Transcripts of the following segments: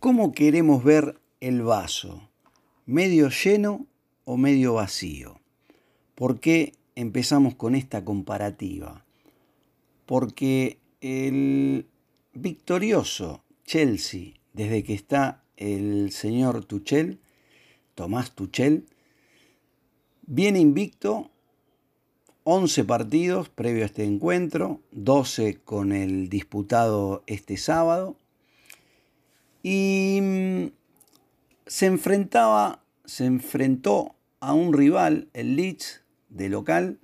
¿Cómo queremos ver el vaso? ¿Medio lleno o medio vacío? ¿Por qué empezamos con esta comparativa? Porque el victorioso Chelsea, desde que está el señor Tuchel, Tomás Tuchel, viene invicto 11 partidos previo a este encuentro, 12 con el disputado este sábado y mm, se enfrentaba, se enfrentó a un rival, el Leeds, de local,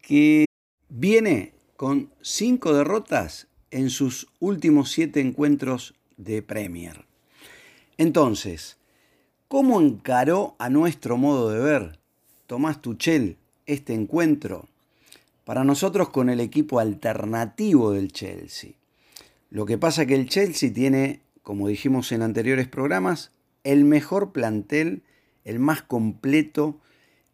que viene con cinco derrotas en sus últimos siete encuentros de Premier. Entonces, ¿cómo encaró a nuestro modo de ver Tomás Tuchel este encuentro? Para nosotros con el equipo alternativo del Chelsea. Lo que pasa que el Chelsea tiene como dijimos en anteriores programas, el mejor plantel, el más completo,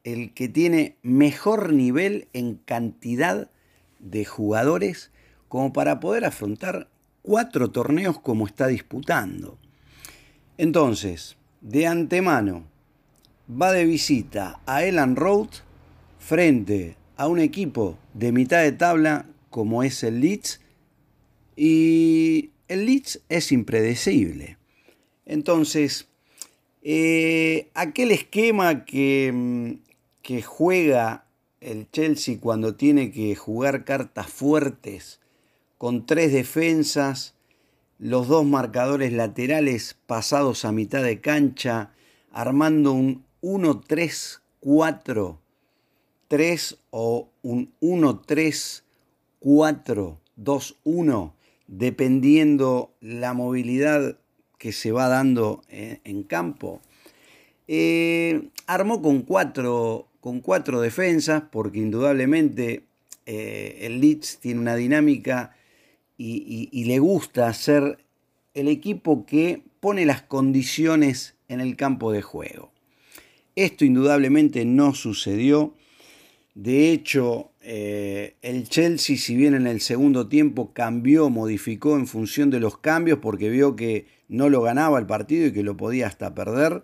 el que tiene mejor nivel en cantidad de jugadores como para poder afrontar cuatro torneos como está disputando. Entonces, de antemano, va de visita a Elan Road frente a un equipo de mitad de tabla como es el Leeds y el Leeds es impredecible. Entonces, eh, aquel esquema que, mm, que juega el Chelsea cuando tiene que jugar cartas fuertes, con tres defensas, los dos marcadores laterales pasados a mitad de cancha, armando un 1-3-4, 3 o un 1-3-4-2-1 dependiendo la movilidad que se va dando en, campo. Eh, armó con cuatro, con cuatro defensas, porque indudablemente eh, el Leeds tiene una dinámica y, le gusta ser el equipo que pone las condiciones en el campo de juego. Esto indudablemente no sucedió. De hecho, eh, el Chelsea, si bien en el segundo tiempo cambió, modificó en función de los cambios, porque vio que no lo ganaba el partido y que lo podía hasta perder,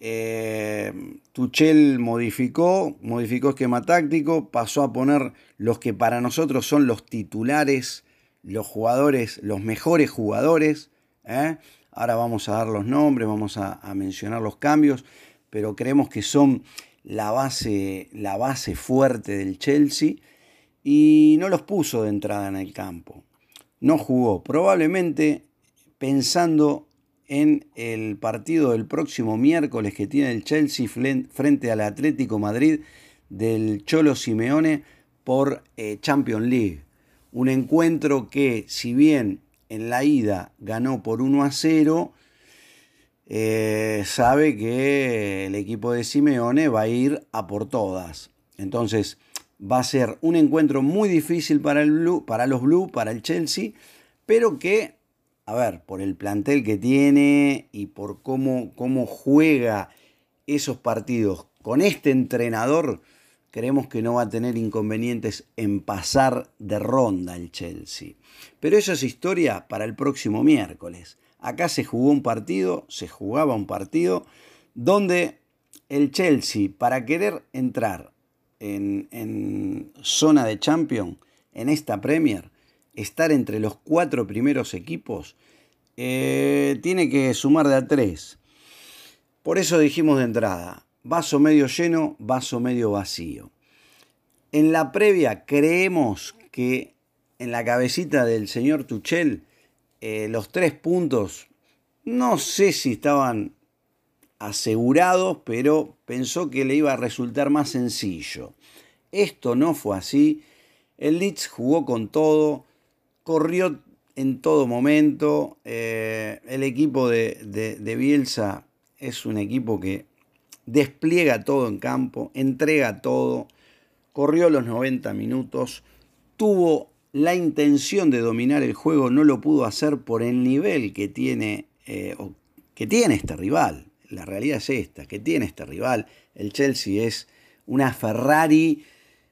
eh, Tuchel modificó, modificó esquema táctico, pasó a poner los que para nosotros son los titulares, los jugadores, los mejores jugadores. ¿eh? Ahora vamos a dar los nombres, vamos a mencionar los cambios, pero creemos que son la base, la base fuerte del Chelsea y no los puso de entrada en el campo. No jugó, probablemente pensando en el partido del próximo miércoles que tiene el Chelsea frente al Atlético Madrid del Cholo Simeone por eh, Champions League. Un encuentro que si bien en la ida ganó por 1 a 0, eh, sabe que el equipo de Simeone va a ir a por todas. Entonces va a ser un encuentro muy difícil para, el Blue, para los Blue, para el Chelsea, pero que, a ver, por el plantel que tiene y por cómo, cómo juega esos partidos con este entrenador, creemos que no va a tener inconvenientes en pasar de ronda el Chelsea. Pero eso es historia para el próximo miércoles. Acá se jugó un partido, se jugaba un partido, donde el Chelsea, para querer entrar en, zona de Champions, en esta Premier, estar entre los cuatro primeros equipos, eh, tiene que sumar de a tres. Por eso dijimos de entrada, vaso medio lleno, vaso medio vacío. En la previa creemos que en la cabecita del señor Tuchel eh, los tres puntos, no sé si estaban asegurados, pero pensó que le iba a resultar más sencillo. Esto no fue así. El Leeds jugó con todo, corrió en todo momento. Eh, el equipo de, de Bielsa es un equipo que despliega todo en campo, entrega todo, corrió los 90 minutos, tuvo la intención de dominar el juego no lo pudo hacer por el nivel que tiene, eh, que tiene este rival. La realidad es esta, que tiene este rival. El Chelsea es una Ferrari,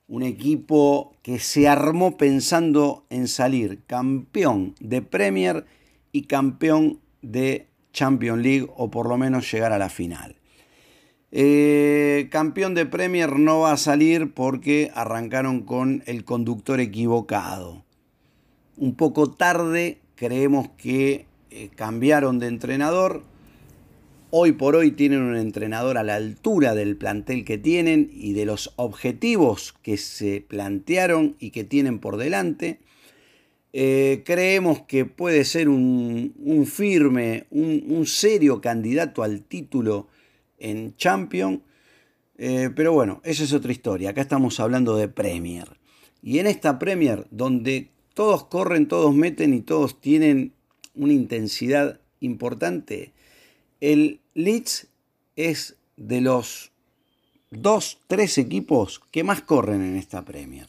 un equipo que se armó pensando en salir campeón de Premier y campeón de Champions League o por lo menos llegar a la final. Eh, campeón de Premier no va a salir porque arrancaron con el conductor equivocado. Un poco tarde creemos que eh, cambiaron de entrenador. Hoy por hoy tienen un entrenador a la altura del plantel que tienen y de los objetivos que se plantearon y que tienen por delante. Eh, creemos que puede ser un, firme, un, serio candidato al título en Champions. Eh, pero bueno, esa es otra historia. Acá estamos hablando de Premier. Y en esta Premier, donde todos corren, todos meten y todos tienen una intensidad importante, el Leeds es de los dos, tres equipos que más corren en esta Premier.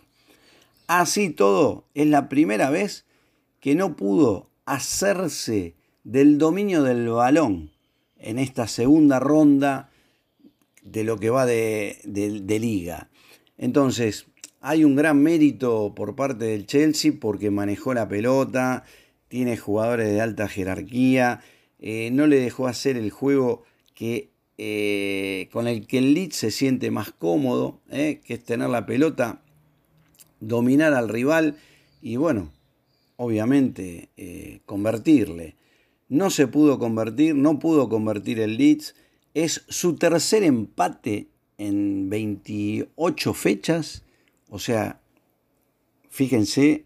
Así todo, es la primera vez que no pudo hacerse del dominio del balón en esta segunda ronda de lo que va de, liga. Entonces, hay un gran mérito por parte del Chelsea porque manejó la pelota, tiene jugadores de alta jerarquía, eh, no le dejó hacer el juego que, eh, con el que el Leeds se siente más cómodo, eh, que es tener la pelota dominar al rival y bueno, obviamente convertirle. No se pudo convertir, no pudo convertir el Leeds. Es su tercer empate en 28 fechas. O sea, fíjense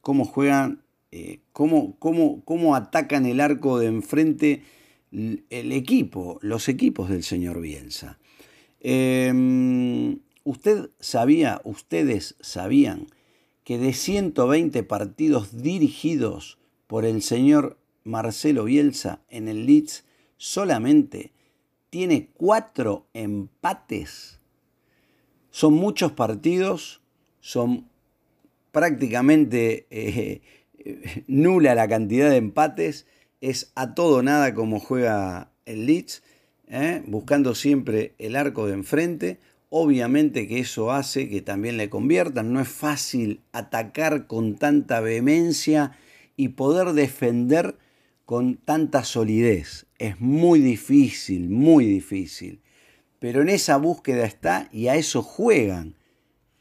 cómo juegan, eh, cómo, cómo, cómo, atacan el arco de enfrente el equipo, los equipos del señor Bielsa. Em, Usted sabía, ustedes sabían que de 120 partidos dirigidos por el señor Marcelo Bielsa en el Leeds, solamente tiene cuatro empates. Son muchos partidos, son prácticamente eh, nula la cantidad de empates, es a todo nada como juega el Leeds, eh, buscando siempre el arco de enfrente. Obviamente que eso hace que también le conviertan. No es fácil atacar con tanta vehemencia y poder defender con tanta solidez. Es muy difícil, muy difícil. Pero en esa búsqueda está y a eso juegan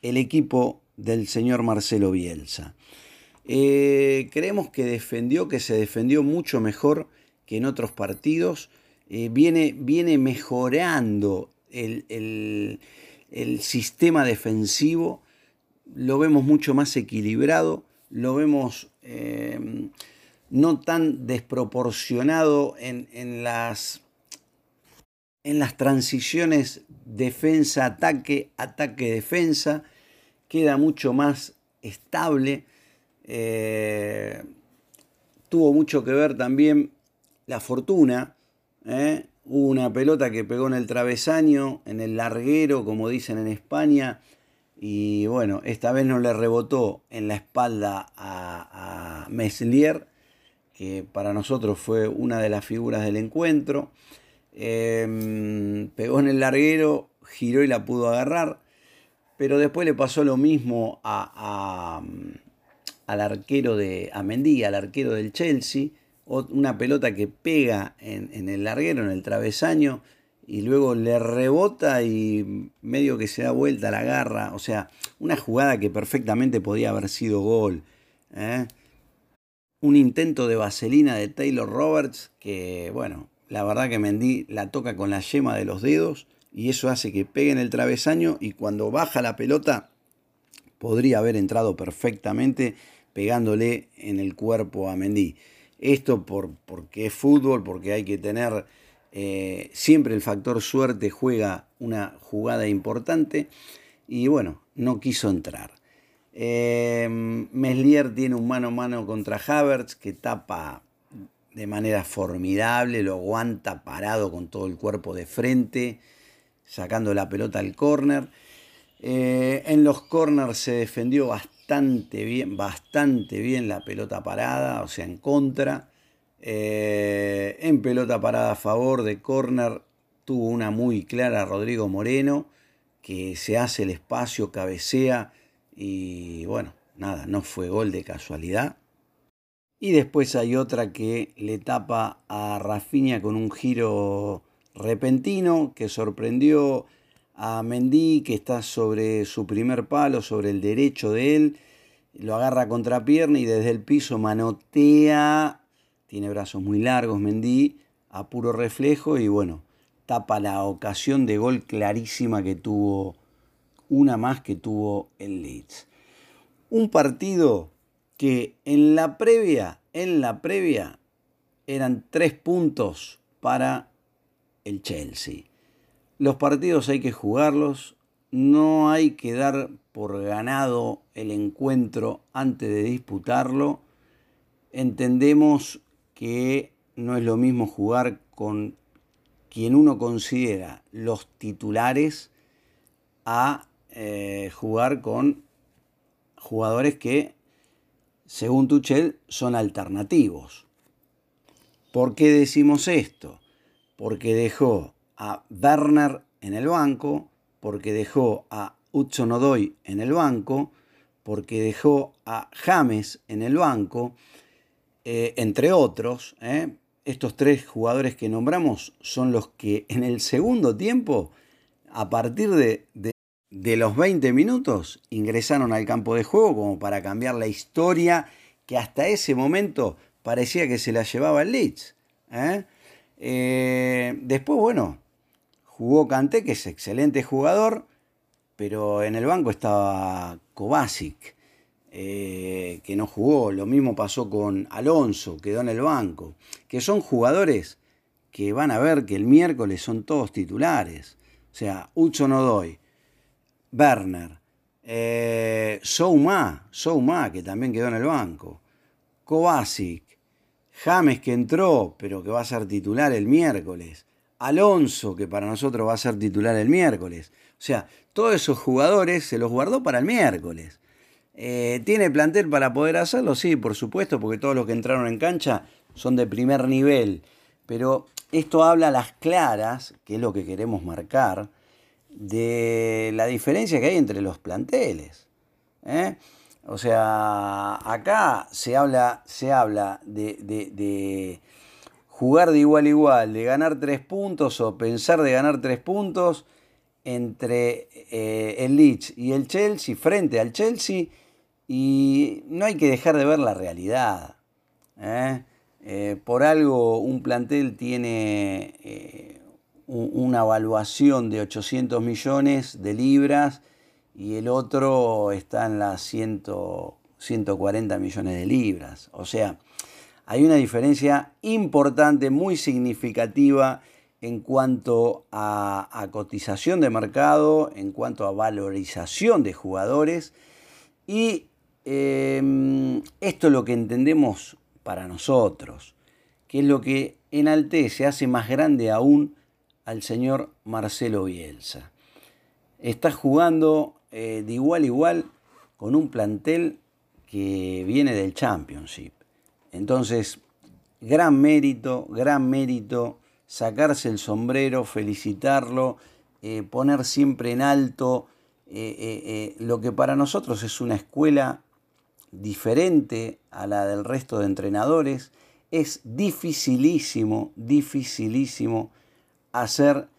el equipo del señor Marcelo Bielsa. Eh, creemos que defendió, que se defendió mucho mejor que en otros partidos. Eh, viene, viene mejorando el, el sistema defensivo lo vemos mucho más equilibrado, lo vemos eh, no tan desproporcionado en, las, en las transiciones defensa-ataque, ataque-defensa, queda mucho más estable. Eh, tuvo mucho que ver también la fortuna. ¿eh? Hubo una pelota que pegó en el travesaño, en el larguero, como dicen en España. Y bueno, esta vez no le rebotó en la espalda a, Meslier, que para nosotros fue una de las figuras del encuentro. Em, pegó en el larguero, giró y la pudo agarrar. Pero después le pasó lo mismo a, al arquero de a al arquero del Chelsea una pelota que pega en, el larguero, en el travesaño, y luego le rebota y medio que se da vuelta la garra. O sea, una jugada que perfectamente podía haber sido gol. ¿eh? Un intento de vaselina de Taylor Roberts que, bueno, la verdad que Mendy la toca con la yema de los dedos y eso hace que pegue en el travesaño y cuando baja la pelota podría haber entrado perfectamente pegándole en el cuerpo a Mendy. Esto por, porque es fútbol, porque hay que tener eh, siempre el factor suerte juega una jugada importante y bueno, no quiso entrar. Eh, Meslier tiene un mano a mano contra Havertz que tapa de manera formidable, lo aguanta parado con todo el cuerpo de frente, sacando la pelota al córner. Eh, en los corners se defendió bastante bastante bien, bastante bien la pelota parada, o sea, en contra. Eh, en pelota parada a favor de corner tuvo una muy clara Rodrigo Moreno, que se hace el espacio, cabecea y bueno, nada, no fue gol de casualidad. Y después hay otra que le tapa a Rafinha con un giro repentino que sorprendió a Mendy, que está sobre su primer palo, sobre el derecho de él. Lo agarra contra pierna y desde el piso manotea. Tiene brazos muy largos Mendy, a puro reflejo y bueno, tapa la ocasión de gol clarísima que tuvo, una más que tuvo el Leeds. Un partido que en la previa, en la previa, eran tres puntos para el Chelsea. Los partidos hay que jugarlos, no hay que dar por ganado el encuentro antes de disputarlo. Entendemos que no es lo mismo jugar con quien uno considera los titulares a eh, jugar con jugadores que según Tuchel, son alternativos. ¿Por qué decimos esto? Porque dejó a Werner en el banco, porque dejó a Hudson Odoy en el banco, porque dejó a James en el banco, eh, entre otros. ¿eh? Estos tres jugadores que nombramos son los que en el segundo tiempo, a partir de de los 20 minutos ingresaron al campo de juego como para cambiar la historia que hasta ese momento parecía que se la llevaba el Leeds. ¿eh? Eh, después, bueno, jugó Kanté, que es excelente jugador, pero en el banco estaba Kovacic, eh, que no jugó. Lo mismo pasó con Alonso, quedó en el banco. Que son jugadores que van a ver que el miércoles son todos titulares. O sea, Ucho no doy. Werner, eh, Souma, Souma, que también quedó en el banco, Kovacic, James que entró, pero que va a ser titular el miércoles, Alonso, que para nosotros va a ser titular el miércoles. O sea, todos esos jugadores se los guardó para el miércoles. Eh, ¿Tiene plantel para poder hacerlo? Sí, por supuesto, porque todos los que entraron en cancha son de primer nivel. Pero esto habla a las claras, que es lo que queremos marcar, de la diferencia que hay entre los planteles. ¿eh? O sea, acá se habla, se habla de, jugar de igual a igual, de ganar tres puntos o pensar de ganar tres puntos entre eh, el Leeds y el Chelsea, frente al Chelsea, y no hay que dejar de ver la realidad. ¿eh? por algo un plantel tiene una evaluación de 800 millones de libras y el otro está en las 140 millones de libras. O sea, hay una diferencia importante, muy significativa en cuanto a, cotización de mercado, en cuanto a valorización de jugadores. Y em, esto es lo que entendemos para nosotros, que es lo que enaltece, hace más grande aún al señor Marcelo Bielsa. Está jugando eh, de igual a igual con un plantel que viene del Championship. Entonces, gran mérito, gran mérito, sacarse el sombrero, felicitarlo, eh, poner siempre en alto eh, lo que para nosotros es una escuela diferente a la del resto de entrenadores. Es dificilísimo, dificilísimo hacer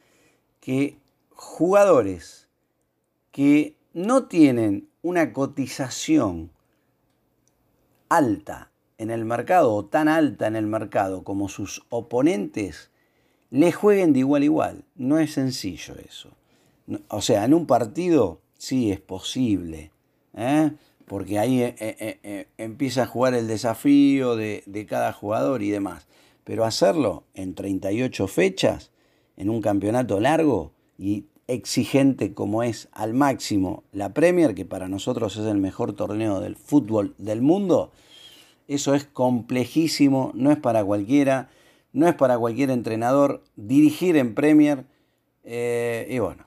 que jugadores que no tienen una cotización alta en el mercado o tan alta en el mercado como sus oponentes, le jueguen de igual a igual. No es sencillo eso. O sea, en un partido sí es posible, ¿eh? porque ahí eh, eh, empieza a jugar el desafío de, de cada jugador y demás. Pero hacerlo en 38 fechas en un campeonato largo y exigente como es al máximo la Premier, que para nosotros es el mejor torneo del fútbol del mundo, eso es complejísimo, no es para cualquiera, no es para cualquier entrenador dirigir en Premier. Eh, y bueno,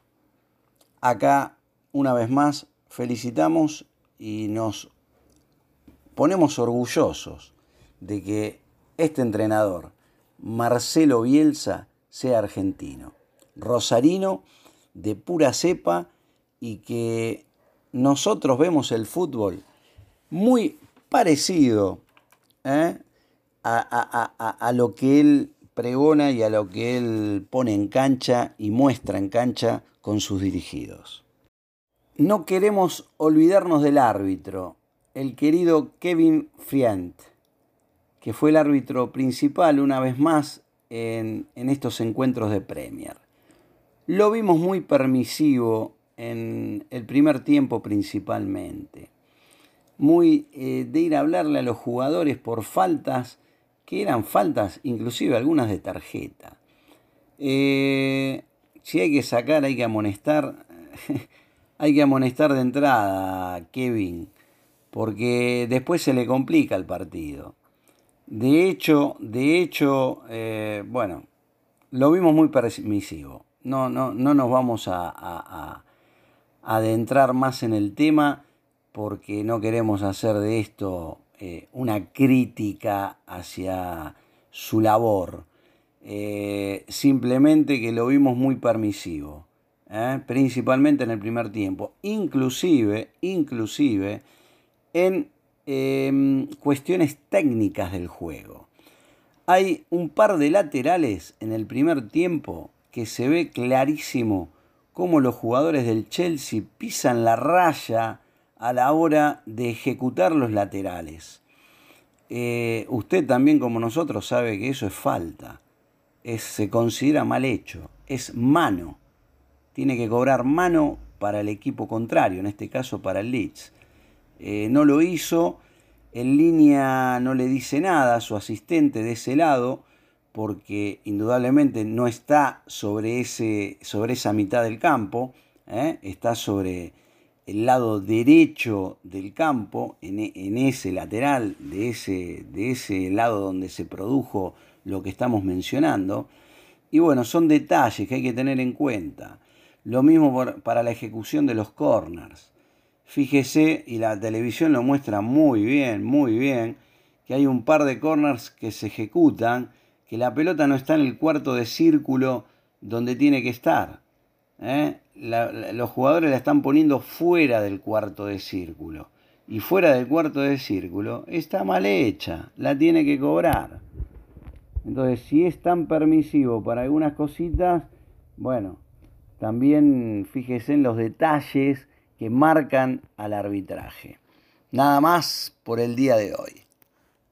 acá una vez más felicitamos y nos ponemos orgullosos de que este entrenador, Marcelo Bielsa, sea argentino, rosarino de pura cepa y que nosotros vemos el fútbol muy parecido ¿eh? a, lo que él pregona y a lo que él pone en cancha y muestra en cancha con sus dirigidos. No queremos olvidarnos del árbitro, el querido Kevin Friant, que fue el árbitro principal una vez más en, estos encuentros de Premier. Lo vimos muy permisivo en el primer tiempo principalmente. Muy eh, de ir a hablarle a los jugadores por faltas que eran faltas, inclusive algunas de tarjeta. Eh, si hay que sacar, hay que amonestar, hay que amonestar de entrada, Kevin, porque después se le complica el partido. De hecho, de hecho, eh, bueno, lo vimos muy permisivo. No, no, no nos vamos a adentrar más en el tema porque no queremos hacer de esto eh, una crítica hacia su labor. Eh, simplemente que lo vimos muy permisivo, principalmente en el primer tiempo, inclusive, inclusive en em, cuestiones técnicas del juego. Hay un par de laterales en el primer tiempo que se ve clarísimo cómo los jugadores del Chelsea pisan la raya a la hora de ejecutar los laterales. Eh, usted también como nosotros sabe que eso es falta, es, se considera mal hecho, es mano. Tiene que cobrar mano para el equipo contrario, en este caso para el Leeds. Eh, no lo hizo, en línea no le dice nada a su asistente de ese lado, porque indudablemente no está sobre, ese, sobre esa mitad del campo, ¿eh? está sobre el lado derecho del campo, en, ese lateral, de ese, de ese lado donde se produjo lo que estamos mencionando. Y bueno, son detalles que hay que tener en cuenta. Lo mismo para la ejecución de los corners. Fíjese, y la televisión lo muestra muy bien, muy bien, que hay un par de corners que se ejecutan, que la pelota no está en el cuarto de círculo donde tiene que estar. ¿eh? los jugadores la están poniendo fuera del cuarto de círculo. Y fuera del cuarto de círculo está mal hecha, la tiene que cobrar. Entonces, si es tan permisivo para algunas cositas, bueno, también fíjese en los detalles que marcan al arbitraje. Nada más por el día de hoy.